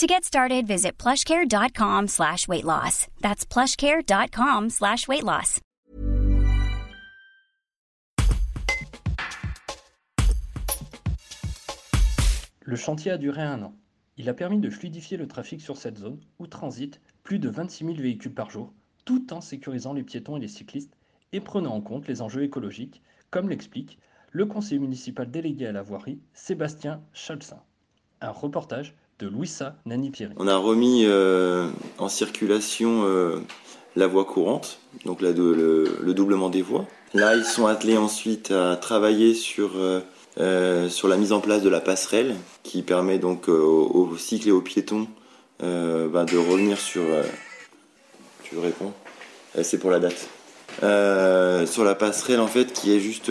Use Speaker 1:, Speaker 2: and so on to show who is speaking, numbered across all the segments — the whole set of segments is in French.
Speaker 1: To get started, visit plushcare.com slash weight loss. That's plushcare.com slash weight loss.
Speaker 2: Le chantier a duré un an. Il a permis de fluidifier le trafic sur cette zone où transitent plus de 26 000 véhicules par jour, tout en sécurisant les piétons et les cyclistes et prenant en compte les enjeux écologiques, comme l'explique le conseiller municipal délégué à la voirie, Sébastien Chalcin. Un reportage de Louisa Nani-Pierry.
Speaker 3: On a remis euh, en circulation euh, la voie courante, donc le, le, doublement des voies. Là, ils sont attelés ensuite à travailler sur, euh, sur la mise en place de la passerelle qui permet donc aux, cycles et aux piétons ben, de revenir sur. tu veux répondre C'est pour la date. Sur la passerelle en fait qui est juste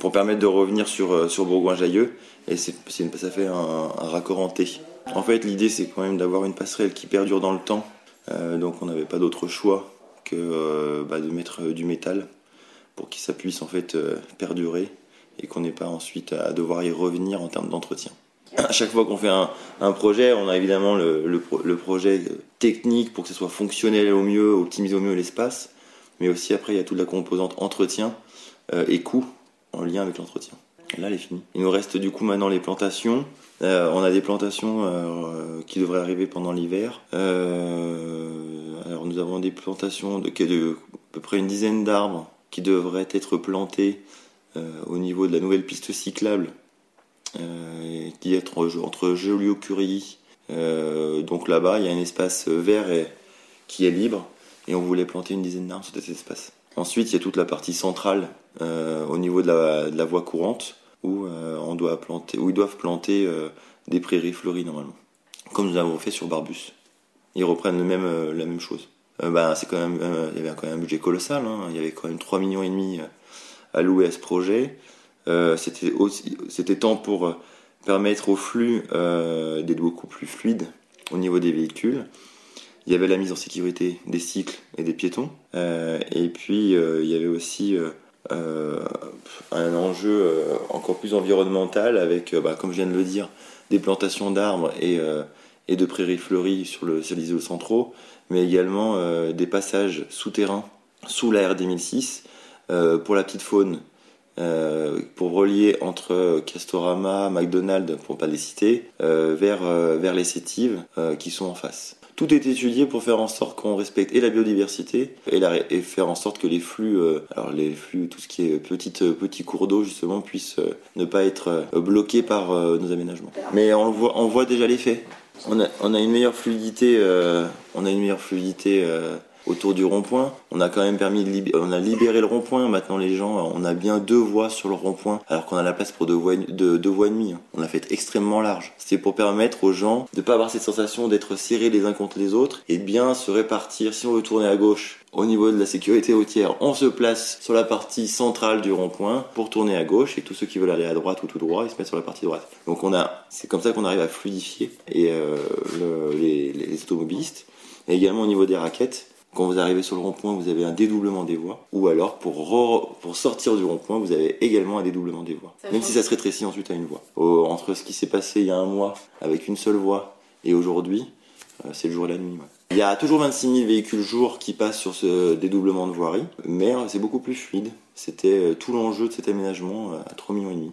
Speaker 3: pour permettre de revenir sur, sur Bourgoin-Jallieu et c'est, ça fait un, raccord en T. En fait, l'idée, c'est quand même d'avoir une passerelle qui perdure dans le temps. Euh, donc, on n'avait pas d'autre choix que euh, bah, de mettre du métal pour que ça puisse en fait euh, perdurer et qu'on n'ait pas ensuite à devoir y revenir en termes d'entretien. À chaque fois qu'on fait un, projet, on a évidemment le, projet technique pour que ce soit fonctionnel au mieux, optimiser au mieux l'espace, mais aussi après il y a toute la composante entretien et coût en lien avec l'entretien. Là, elle est finie. Il nous reste du coup maintenant les plantations. Euh, on a des plantations euh, qui devraient arriver pendant l'hiver. Euh, alors nous avons des plantations de, de, à peu près une dizaine d'arbres qui devraient être plantés au niveau de la nouvelle piste cyclable qui est entre, entre Joliot-Curie. donc là-bas, il y a un espace vert qui est libre et on voulait planter une dizaine d'arbres sur cet espace. Ensuite, il y a toute la partie centrale au niveau de la, voie courante où, euh, on doit planter, où ils doivent planter euh, des prairies fleuries normalement, comme nous avons fait sur Barbus. Ils reprennent le même, euh, la même chose. bah, c'est quand même, il y avait quand même un budget colossal. Hein. Il y avait quand même 3 millions et demi alloués à ce projet. c'était aussi, c'était tant pour permettre au flux d'être beaucoup plus fluide au niveau des véhicules. Il y avait la mise en sécurité des cycles et des piétons. et puis il y avait aussi euh, un enjeu euh, encore plus environnemental avec, euh, bah, comme je viens de le dire, des plantations d'arbres et, de prairies fleuries sur, le, les centraux, mais également des passages souterrains sous la RD 1006 pour la petite faune, pour relier entre Castorama, McDonald's, pour pas les citer, vers, vers les sétives qui sont en face. Tout est étudié pour faire en sorte qu'on respecte et la biodiversité et, faire en sorte que les flux, euh, alors les flux, tout ce qui est petite, euh, petits cours d'eau justement, puissent euh, ne pas être bloqués par nos aménagements. Mais on voit, on voit déjà l'effet. On a, on a une meilleure fluidité, on a une meilleure fluidité autour du rond-point. On a quand même permis de on a libéré le rond-point. Maintenant, les gens, on a bien deux voies sur le rond-point, alors qu'on a la place pour deux voies, deux, deux et demie. Hein. On a fait extrêmement large. C'est pour permettre aux gens de pas avoir cette sensation d'être serrés les uns contre les autres et bien se répartir. Si on veut tourner à gauche, au niveau de la sécurité routière, on se place sur la partie centrale du rond-point pour tourner à gauche et tous ceux qui veulent aller à droite ou tout droit, ils se mettent sur la partie droite. Donc on a, c'est comme ça qu'on arrive à fluidifier et euh, les, les automobilistes. Et également au niveau des raquettes, quand vous arrivez sur le rond-point, vous avez un dédoublement des voies. Ou alors, pour, pour sortir du rond-point, vous avez également un dédoublement des voies. Même si ça se rétrécit ensuite à une voie. entre ce qui s'est passé il y a un mois avec une seule voie et aujourd'hui, euh, c'est le jour et la nuit. Il y a toujours 26 000 véhicules jour qui passent sur ce dédoublement de voirie, mais euh, c'est beaucoup plus fluide. C'était euh, tout l'enjeu de cet aménagement à 3 millions et demi.